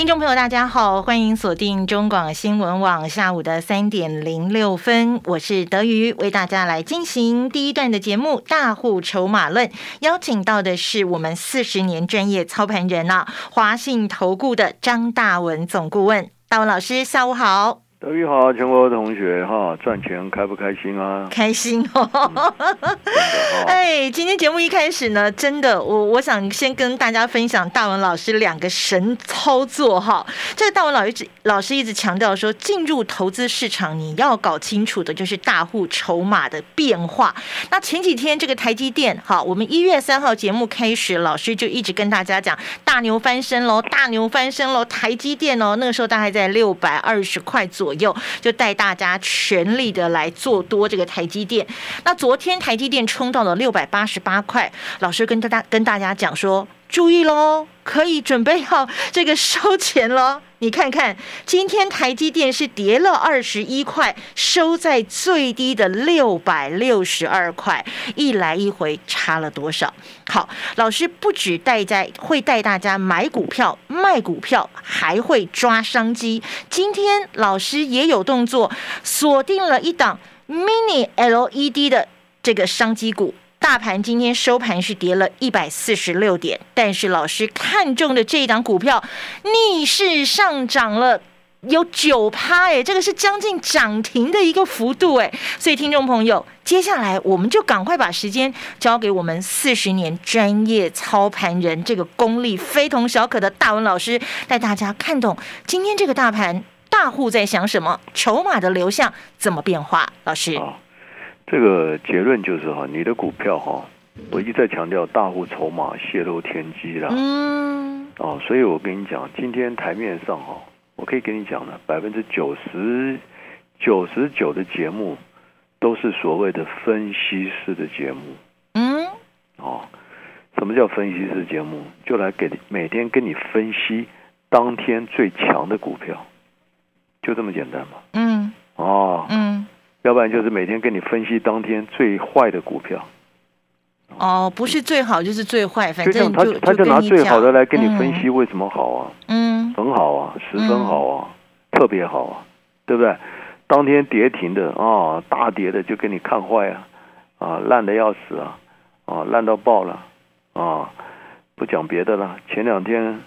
听众朋友，大家好，欢迎锁定中广新闻网下午的三点零六分，我是德瑜，为大家来进行第一段的节目《大户筹码论》，邀请到的是我们四十年专业操盘人啊，华信投顾的张大文总顾问，大文老师，下午好。德育好，全国同学哈，赚钱开不开心啊？开心哦！哎，今天节目一开始呢，真的，我我想先跟大家分享大文老师两个神操作哈。这个大文老师老师一直强调说，进入投资市场，你要搞清楚的就是大户筹码的变化。那前几天这个台积电哈，我们一月三号节目开始，老师就一直跟大家讲大牛翻身喽，大牛翻身喽，台积电哦，那个时候大概在六百二十块左。左右就带大家全力的来做多这个台积电。那昨天台积电冲到了六百八十八块，老师跟大家跟大家讲说，注意喽，可以准备好这个收钱喽。你看看，今天台积电是跌了二十一块，收在最低的六百六十二块，一来一回差了多少？好，老师不止带在会带大家买股票、卖股票，还会抓商机。今天老师也有动作，锁定了一档 mini LED 的这个商机股。大盘今天收盘是跌了一百四十六点，但是老师看中的这一档股票逆势上涨了有九趴，哎，这个是将近涨停的一个幅度，哎，所以听众朋友，接下来我们就赶快把时间交给我们四十年专业操盘人，这个功力非同小可的大文老师，带大家看懂今天这个大盘大户在想什么，筹码的流向怎么变化，老师。这个结论就是哈，你的股票哈，我一再强调大户筹码泄露天机了。嗯。哦，所以我跟你讲，今天台面上哈，我可以跟你讲的，百分之九十九十九的节目都是所谓的分析师的节目。嗯。哦，什么叫分析师节目？就来给每天跟你分析当天最强的股票，就这么简单嘛。嗯。哦。嗯。要不然就是每天跟你分析当天最坏的股票。哦，不是最好就是最坏，反正他他就拿最好的来跟你分析为什么好啊？嗯，很好啊，十分好啊，特别好啊，对不对？当天跌停的啊，大跌的就给你看坏啊，啊，烂的要死啊，啊，烂到爆了啊！不讲别的了，前两天，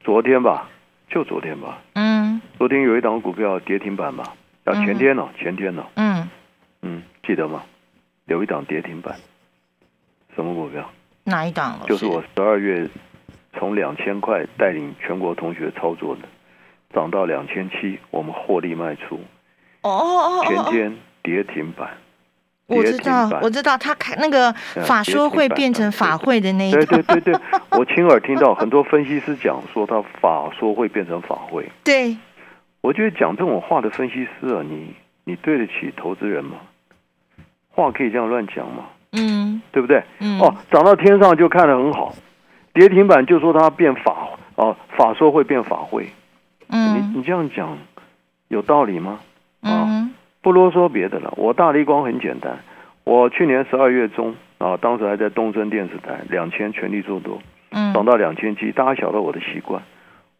昨天吧，就昨天吧，嗯，昨天有一档股票跌停板吧。要前天了，前天哦。嗯嗯，记得吗？有一档跌停板，什么股票？哪一档？就是我十二月从两千块带领全国同学操作的，涨到两千七，我们获利卖出。哦哦哦！前天跌停板，我知道，我知道，他开那个法说会变成法会的那一对对对对，我亲耳听到很多分析师讲说，他法说会变成法会。对。我觉得讲这种话的分析师啊，你你对得起投资人吗？话可以这样乱讲吗？嗯，对不对？嗯。哦，涨到天上就看得很好，跌停板就说它变法哦，法说会变法会。嗯。你你这样讲有道理吗？啊，不啰嗦别的了。我大力光很简单，我去年十二月中啊，当时还在东森电视台两千全力做多，嗯，涨到两千七，大家晓得我的习惯。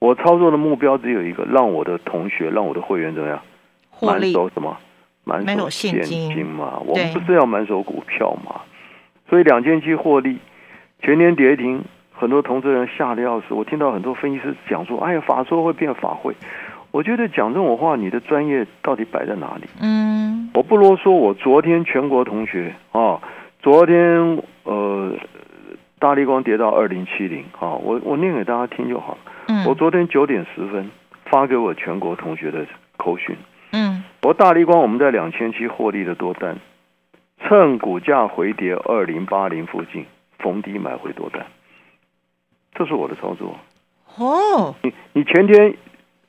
我操作的目标只有一个，让我的同学、让我的会员怎么样？满手什么？满手现金嘛。我们不是要满手股票嘛？所以两千七获利，全年跌停，很多投资人吓得要死。我听到很多分析师讲说：“哎呀，法说会变法会。”我觉得讲这种话，你的专业到底摆在哪里？嗯，我不啰嗦。我昨天全国同学啊，昨天呃，大力光跌到二零七零啊，我我念给大家听就好了。我昨天九点十分发给我全国同学的口讯。嗯，我大力光我们在两千七获利的多单，趁股价回跌二零八零附近逢低买回多单，这是我的操作。哦，你你前天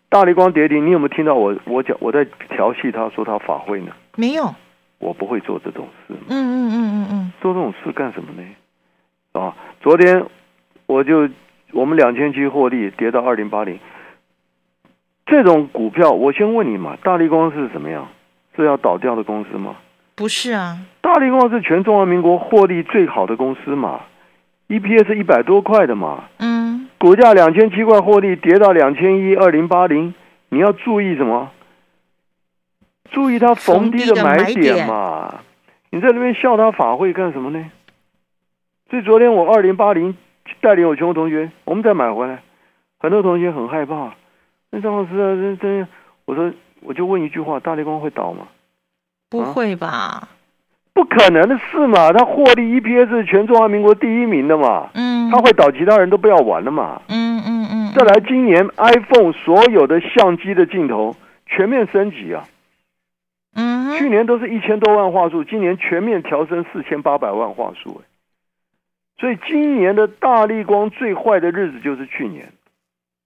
大力光跌停，你有没有听到我我讲我在调戏他说他法会呢？没有，我不会做这种事。嗯嗯嗯嗯嗯，做这种事干什么呢？啊昨天我就我们两千七获利跌到二零八零，这种股票我先问你嘛，大力光是怎么样？是要倒掉的公司吗？不是啊，大力光是全中华民国获利最好的公司嘛，EPS 一百多块的嘛，嗯，股价两千七块获利跌到两千一二零八零，你要注意什么？注意它逢低的买点嘛。你在那边笑他法会干什么呢？所以昨天我二零八零带领我全国同学，我们再买回来，很多同学很害怕。那张老师啊，这这，我说我就问一句话：大力光会倒吗？不会吧？不可能的事嘛！他获利 EPS 是全中华民国第一名的嘛。嗯。他会倒，其他人都不要玩了嘛。嗯嗯嗯。再来，今年 iPhone 所有的相机的镜头全面升级啊。嗯。去年都是一千多万画素，今年全面调升四千八百万画素。所以今年的大力光最坏的日子就是去年。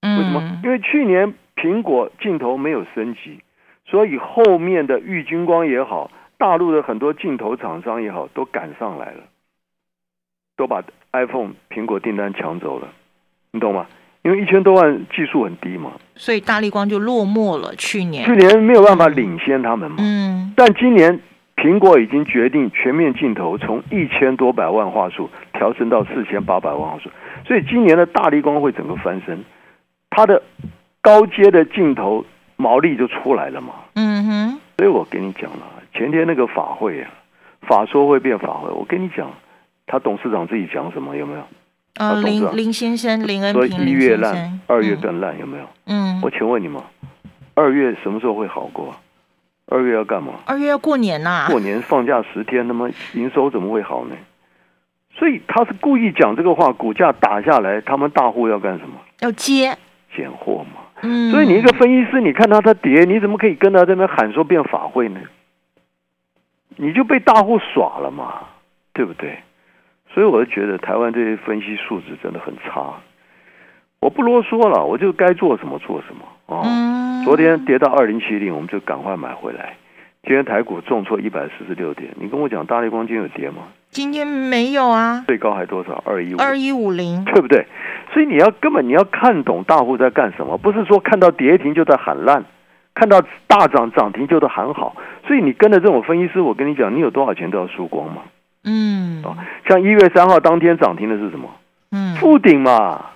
为什么？因为去年苹果镜头没有升级。所以后面的玉金光也好，大陆的很多镜头厂商也好，都赶上来了，都把 iPhone 苹果订单抢走了，你懂吗？因为一千多万技术很低嘛，所以大力光就落寞了。去年去年没有办法领先他们嘛，嗯，但今年苹果已经决定全面镜头从一千多百万画素调升到四千八百万画素，所以今年的大力光会整个翻身，它的高阶的镜头。毛利就出来了嘛，嗯哼，所以我跟你讲了，前天那个法会啊，法说会变法会，我跟你讲，他董事长自己讲什么有没有？呃，林林先生，林恩平，一月烂，二月更烂，有没有？嗯，我请问你们，二月什么时候会好过？二月要干嘛？二月要过年呐，过年放假十天，那么营收怎么会好呢？所以他是故意讲这个话，股价打下来，他们大户要干什么？要接捡货嘛。嗯，所以你一个分析师，你看他他跌，你怎么可以跟他这边喊说变法会呢？你就被大户耍了嘛，对不对？所以我就觉得台湾这些分析素质真的很差。我不啰嗦了，我就该做什么做什么啊。昨天跌到二零七零，我们就赶快买回来。今天台股重挫一百四十六点，你跟我讲大力光今天有跌吗？今天没有啊，最高还多少？二一五二一五零，对不对？所以你要根本你要看懂大户在干什么，不是说看到跌停就在喊烂，看到大涨涨停就在喊好。所以你跟着这种分析师，我跟你讲，你有多少钱都要输光嘛。嗯，哦，像一月三号当天涨停的是什么？嗯，富顶嘛，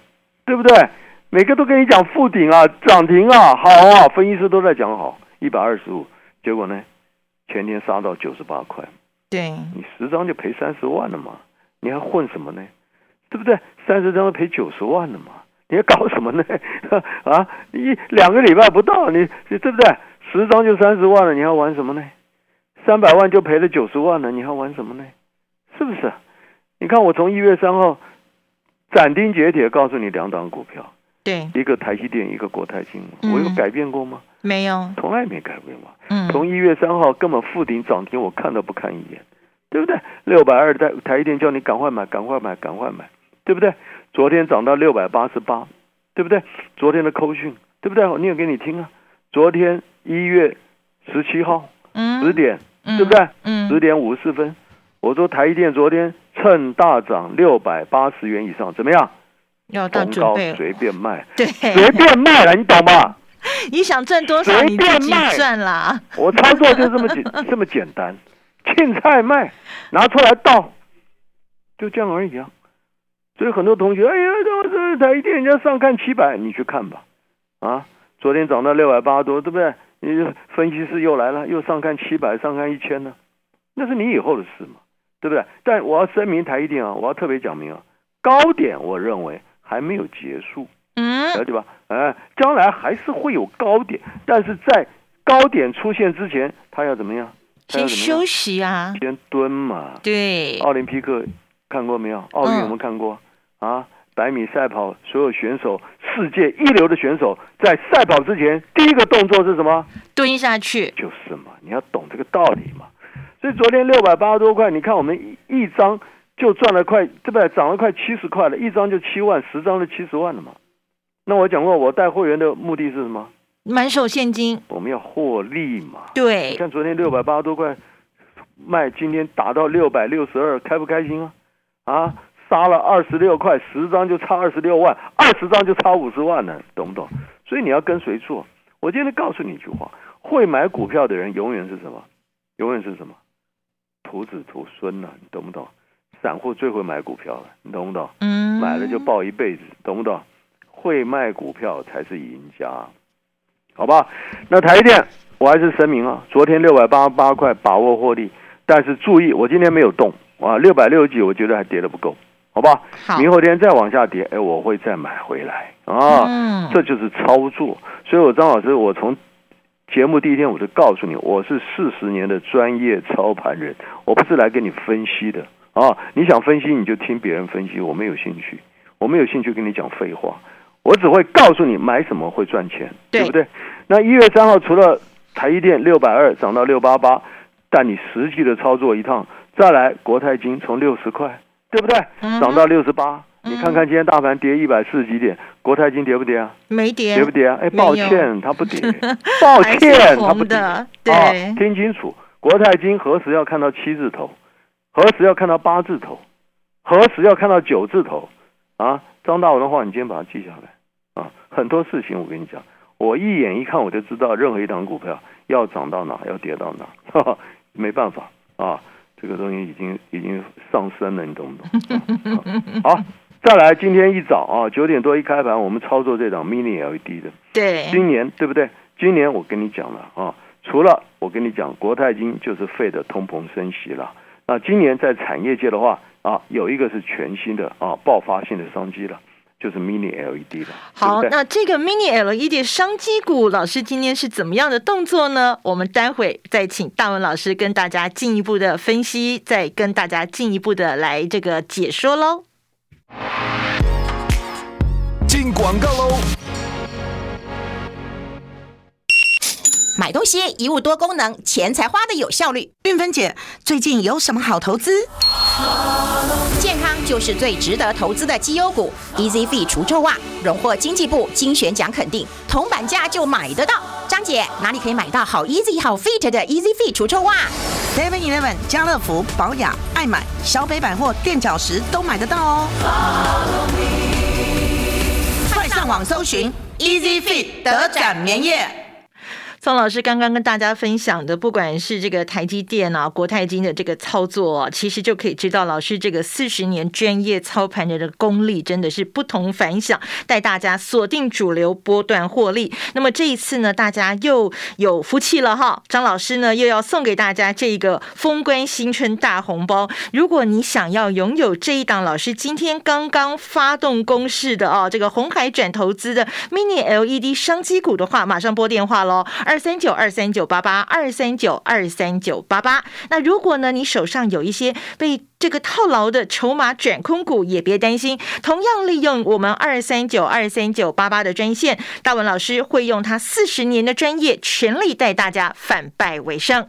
对不对？每个都跟你讲复顶啊，涨停啊，好啊，分析师都在讲好，一百二十五，结果呢，前天杀到九十八块。对你十张就赔三十万了嘛？你还混什么呢？对不对？三十张都赔九十万了嘛？你还搞什么呢？啊，一两个礼拜不到，你对不对？十张就三十万了，你还玩什么呢？三百万就赔了九十万了，你还玩什么呢？是不是？你看我从一月三号斩钉截铁告诉你两档股票，对，一个台积电，一个国泰金，我有改变过吗？没有，从来没改变过。嗯，从一月三号根本附顶涨停，我看都不看一眼，对不对？六百二台台积电叫你赶快买，赶快买，赶快买，对不对？昨天涨到六百八十八，对不对？昨天的扣讯，对不对？我念给你听啊。昨天一月十七号，十点，对不对？嗯，十点五十四分，我说台积电昨天趁大涨六百八十元以上，怎么样？要到准备随便卖，对，随便卖了，你懂吗？你想赚多少，你自己赚啦。我操作就这么简 这么简单，青菜卖拿出来倒，就这样而已啊。所以很多同学，哎呀，这这台电人家上看七百，你去看吧。啊，昨天涨到六百八多，对不对？你分析师又来了，又上看七百，上看一千呢，那是你以后的事嘛，对不对？但我要声明台一电啊，我要特别讲明啊，高点我认为还没有结束。嗯，了解吧？哎，将来还是会有高点，但是在高点出现之前，他要怎么样？先休息啊，先蹲嘛。对，奥林匹克看过没有？奥运我们看过啊？百米赛跑，所有选手，世界一流的选手，在赛跑之前，第一个动作是什么？蹲下去。就是嘛，你要懂这个道理嘛。所以昨天六百八十多块，你看我们一一张就赚了快，对不对？涨了快七十块了，一张就七万，十张就七十万了嘛。那我讲过，我带会员的目的是什么？满手现金。我们要获利嘛。对。你看昨天六百八十多块卖，今天打到六百六十二，开不开心啊？啊，杀了二十六块，十张就差二十六万，二十张就差五十万呢，懂不懂？所以你要跟谁做？我今天告诉你一句话：会买股票的人永远是什么？永远是什么？徒子徒孙呢？你懂不懂？散户最会买股票了，你懂不懂？嗯，买了就抱一辈子，懂不懂？会卖股票才是赢家，好吧？那台电我还是声明啊，昨天六百八十八块把握获利，但是注意，我今天没有动啊，六百六十几，我觉得还跌的不够，好吧？明后天再往下跌，哎，我会再买回来啊，嗯，这就是操作。所以我张老师，我从节目第一天我就告诉你，我是四十年的专业操盘人，我不是来跟你分析的啊。你想分析你就听别人分析，我没有兴趣，我没有兴趣跟你讲废话。我只会告诉你买什么会赚钱，对不对？那一月三号除了台积电六百二涨到六八八，但你实际的操作一趟，再来国泰金从六十块，对不对？涨到六十八，你看看今天大盘跌一百四十几点，国泰金跌不跌啊？没跌，跌不跌啊？哎，抱歉，它不跌，抱歉，它不跌。啊，听清楚，国泰金何时要看到七字头？何时要看到八字头？何时要看到九字头？啊，张大文的话，你今天把它记下来。啊，很多事情我跟你讲，我一眼一看我就知道，任何一档股票要涨到哪，要跌到哪，没办法啊，这个东西已经已经上升了，你懂不懂？好，再来，今天一早啊，九点多一开盘，我们操作这档 mini LED 的，对，今年对不对？今年我跟你讲了啊，除了我跟你讲国泰金就是废的通膨升息了，那今年在产业界的话啊，有一个是全新的啊爆发性的商机了。就是 mini LED 了。好，那这个 mini LED 商机股，老师今天是怎么样的动作呢？我们待会再请大文老师跟大家进一步的分析，再跟大家进一步的来这个解说喽。进广告喽。买东西一物多功能，钱才花的有效率。运芬姐，最近有什么好投资？健康就是最值得投资的绩优股，Easy Fit 除臭袜荣获经济部精选奖肯定，铜板价就买得到。张姐，哪里可以买到好 Easy 好 Fit 的 Easy Fit 除臭袜？Seven Eleven、家乐福、宝雅、爱买、小北百货、垫脚石都买得到哦。快上网搜寻 Easy Fit 德展棉业。宋老师刚刚跟大家分享的，不管是这个台积电啊、国泰金的这个操作，其实就可以知道老师这个四十年专业操盘人的功力真的是不同凡响，带大家锁定主流波段获利。那么这一次呢，大家又有福气了哈！张老师呢又要送给大家这个封关新春大红包。如果你想要拥有这一档老师今天刚刚发动攻势的哦，这个红海转投资的 mini LED 商机股的话，马上拨电话喽，二。二三九二三九八八二三九二三九八八。那如果呢，你手上有一些被这个套牢的筹码转空股，也别担心，同样利用我们二三九二三九八八的专线，大文老师会用他四十年的专业，全力带大家反败为胜。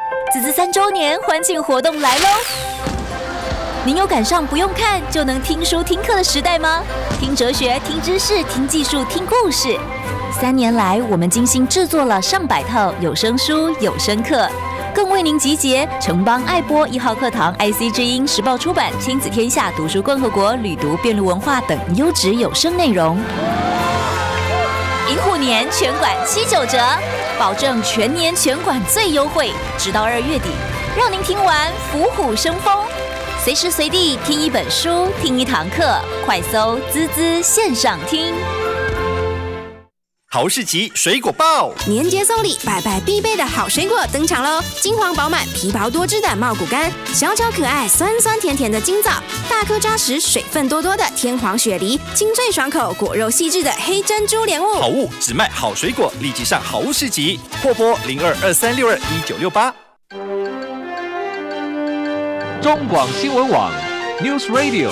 子子三周年欢庆活动来喽！您有赶上不用看就能听书听课的时代吗？听哲学、听知识、听技术、听故事。三年来，我们精心制作了上百套有声书、有声课，更为您集结城邦爱播一号课堂、IC 之音、时报出版、亲子天下、读书共和国、旅读辩论文化等优质有声内容。银虎年全馆七九折，保证全年全馆最优惠，直到二月底，让您听完虎虎生风，随时随地听一本书，听一堂课，快搜滋滋线上听。豪士集水果报，年节送礼，拜拜必备的好水果登场喽！金黄饱满、皮薄多汁的茂谷柑，小巧可爱、酸酸甜甜的金枣，大颗扎实、水分多多的天皇雪梨，清脆爽口、果肉细致的黑珍珠莲雾。好物只卖好水果，立即上好市集，货拨零二二三六二一九六八。中广新闻网。News Radio。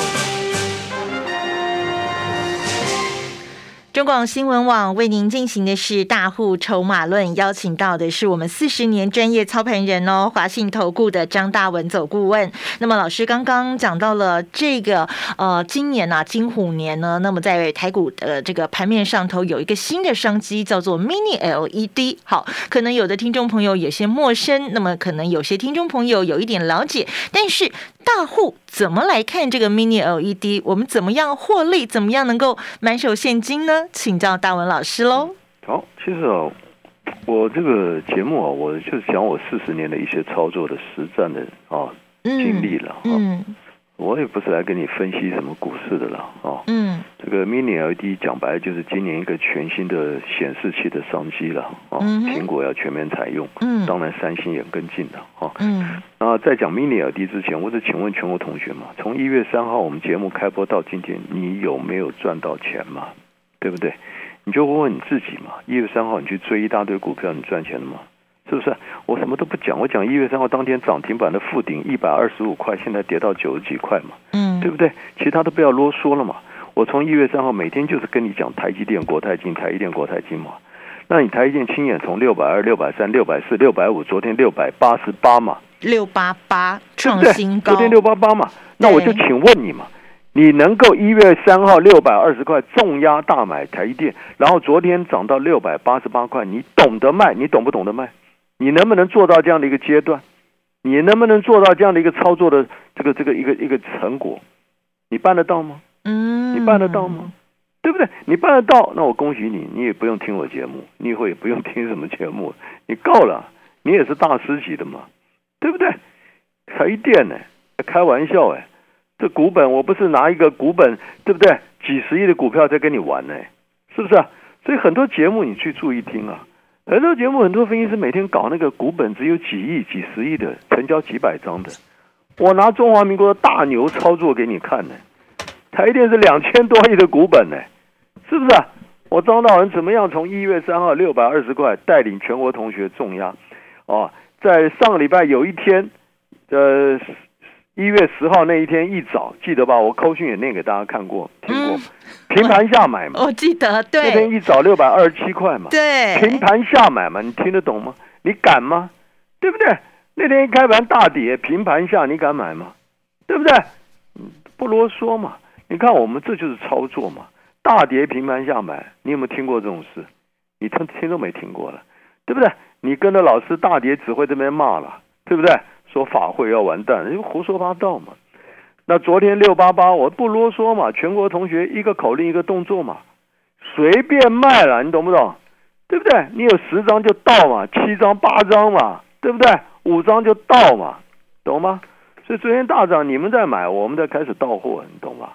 中广新闻网为您进行的是大户筹码论，邀请到的是我们四十年专业操盘人哦，华信投顾的张大文走顾问。那么老师刚刚讲到了这个呃，今年呢金虎年呢，那么在台股的这个盘面上头有一个新的商机，叫做 Mini LED。好，可能有的听众朋友有些陌生，那么可能有些听众朋友有一点了解，但是大户怎么来看这个 Mini LED？我们怎么样获利？怎么样能够满手现金呢？请教大文老师喽。好，其实哦，我这个节目啊，我就是讲我四十年的一些操作的实战的啊经历了哈。我也不是来跟你分析什么股市的了哦。嗯。这个 Mini LED 讲白就是今年一个全新的显示器的商机了哦。苹果要全面采用。嗯。当然，三星也跟进了哦。嗯。那在讲 Mini LED 之前，我是请问全国同学嘛，从一月三号我们节目开播到今天，你有没有赚到钱嘛？对不对？你就问问你自己嘛。一月三号你去追一大堆股票，你赚钱了吗？是不是？我什么都不讲，我讲一月三号当天涨停板的附顶一百二十五块，现在跌到九十几块嘛。嗯，对不对？其他都不要啰嗦了嘛。我从一月三号每天就是跟你讲台积电、国泰金、台积电、国泰金嘛。那你台积电亲眼从六百二、六百三、六百四、六百五，昨天六百八十八嘛。六八八创新高。昨天六八八嘛。那我就请问你嘛。你能够一月三号六百二十块重压大买台积电，然后昨天涨到六百八十八块，你懂得卖？你懂不懂得卖？你能不能做到这样的一个阶段？你能不能做到这样的一个操作的这个这个一个一个成果？你办得到吗？嗯，你办得到吗？对不对？你办得到，那我恭喜你，你也不用听我节目，你以后也不用听什么节目，你够了，你也是大师级的嘛，对不对？台电呢？开玩笑哎。这股本我不是拿一个股本，对不对？几十亿的股票在跟你玩呢，是不是？所以很多节目你去注意听啊，很多节目很多分析师每天搞那个股本只有几亿、几十亿的，成交几百张的。我拿中华民国的大牛操作给你看呢，台电是两千多亿的股本呢，是不是？我张大文怎么样从一月三号六百二十块带领全国同学重压？哦，在上个礼拜有一天，呃。一月十号那一天一早，记得吧？我扣讯也念给大家看过，听过。平盘下买嘛，我记得。对，那天一早六百二十七块嘛。对，平盘下买嘛，你听得懂吗？你敢吗？对不对？那天一开盘大跌，平盘下你敢买吗？对不对？不啰嗦嘛。你看我们这就是操作嘛。大跌平盘下买，你有没有听过这种事？你听听都没听过了，对不对？你跟着老师大跌只会这边骂了，对不对？说法会要完蛋，因为胡说八道嘛。那昨天六八八，我不啰嗦嘛，全国同学一个口令一个动作嘛，随便卖了，你懂不懂？对不对？你有十张就到嘛，七张八张嘛，对不对？五张就到嘛，懂吗？所以昨天大涨，你们在买，我们在开始到货，你懂吗？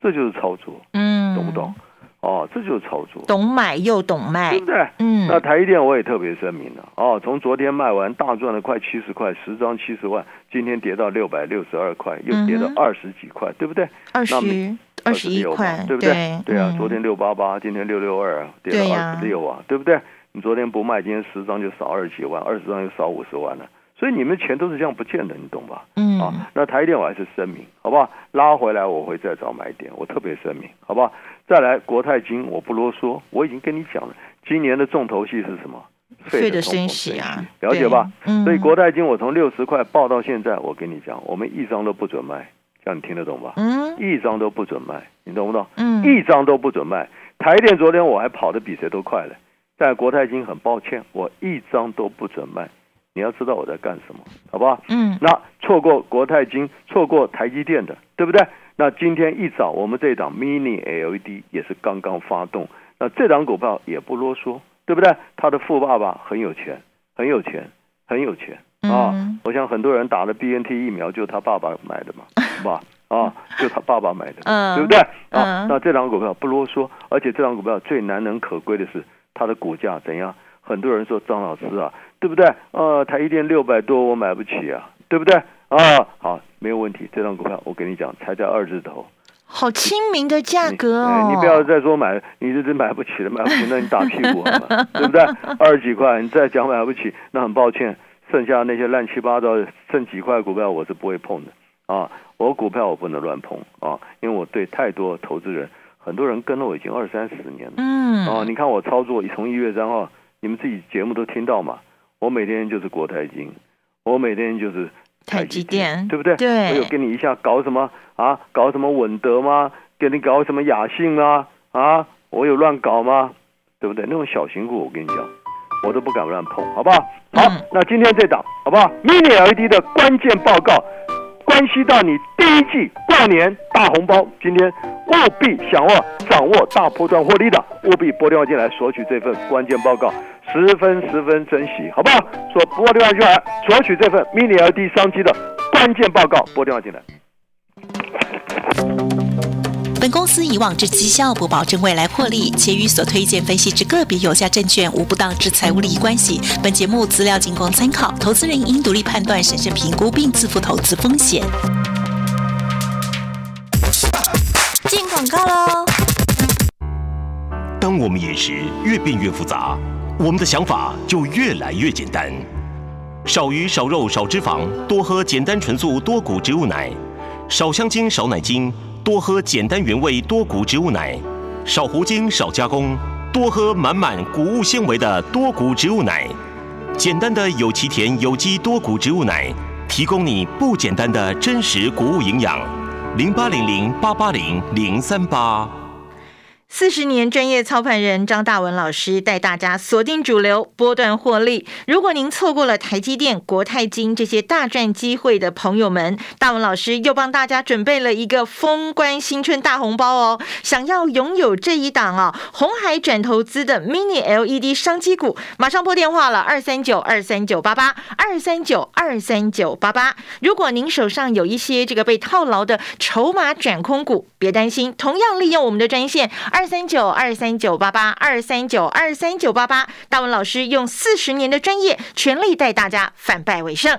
这就是操作，嗯，懂不懂？哦，这就是操作，懂买又懂卖，对不对？嗯，那台积电我也特别声明了，哦，从昨天卖完大赚了快七十块，十张七十万，今天跌到六百六十二块，又跌到二十几块，对不对？二十二十一块，对不对？对啊，昨天六八八，今天六六二，跌到二十六啊，对不对？你昨天不卖，今天十张就少二十几万，二十张就少五十万了。所以你们钱都是这样不见的，你懂吧？嗯啊，那台电我还是声明，好不好？拉回来我会再找买点，我特别声明，好不好？再来国泰金，我不啰嗦，我已经跟你讲了，今年的重头戏是什么？费的升息啊，了解吧？所以国泰金我从六十块报到现在，我跟你讲，我们一张都不准卖，这样你听得懂吧？嗯，一张都不准卖，你懂不懂？嗯，一张都不准卖。台电昨天我还跑得比谁都快了，但国泰金很抱歉，我一张都不准卖。你要知道我在干什么，好不好？嗯，那错过国泰金，错过台积电的，对不对？那今天一早我们这档 Mini LED 也是刚刚发动，那这档股票也不啰嗦，对不对？他的富爸爸很有钱，很有钱，很有钱啊！我想很多人打了 BNT 疫苗就是他爸爸买的嘛，是吧？啊，就他爸爸买的，对不对？啊，那这档股票不啰嗦，而且这档股票最难能可贵的是它的股价怎样？很多人说张老师啊。对不对？呃，台一电六百多，我买不起啊，对不对？啊，好，没有问题。这张股票我跟你讲，才在二字头，好亲民的价格哦。你不要再说买，你这真买不起了，买不起，那你打屁股好吗？对不对？二十几块，你再讲买不起，那很抱歉，剩下那些乱七八糟剩几块股票，我是不会碰的啊，我股票我不能乱碰啊，因为我对太多投资人，很多人跟了我已经二三十年了。嗯。啊，你看我操作从一月三号，你们自己节目都听到嘛，我每天就是国泰金，我每天就是台积电，对不对？对。我有跟你一下搞什么啊？搞什么稳德吗？给你搞什么雅兴啊？啊？我有乱搞吗？对不对？那种小型股，我跟你讲，我都不敢乱碰，好不好？好，那今天这档，好不好？Mini LED 的关键报告，关系到你第一季过年大红包，今天务必想握掌握大波段获利的，务必拨电话进来索取这份关键报告，十分十分珍惜，好不好？说拨电话进来索取这份 Mini LED 商机的关键报告，拨电话进来。公司以往之绩效不保证未来获利，且与所推荐分析之个别有价证券无不当之财务利益关系。本节目资料仅供参考，投资人应独立判断、审慎评估并自负投资风险。进广告喽！当我们饮食越变越复杂，我们的想法就越来越简单：少鱼、少肉、少脂肪，多喝简单纯素多谷植物奶；少香精、少奶精。多喝简单原味多谷植物奶，少糊精少加工，多喝满满谷物纤维的多谷植物奶。简单的有机甜有机多谷植物奶，提供你不简单的真实谷物营养。零八零零八八零零三八。四十年专业操盘人张大文老师带大家锁定主流波段获利。如果您错过了台积电、国泰金这些大赚机会的朋友们，大文老师又帮大家准备了一个封关新春大红包哦！想要拥有这一档啊，红海转投资的 Mini LED 商机股，马上拨电话了，二三九二三九八八二三九二三九八八。如果您手上有一些这个被套牢的筹码转空股，别担心，同样利用我们的专线二。二三九二三九八八二三九二三九八八，大文老师用四十年的专业，全力带大家反败为胜。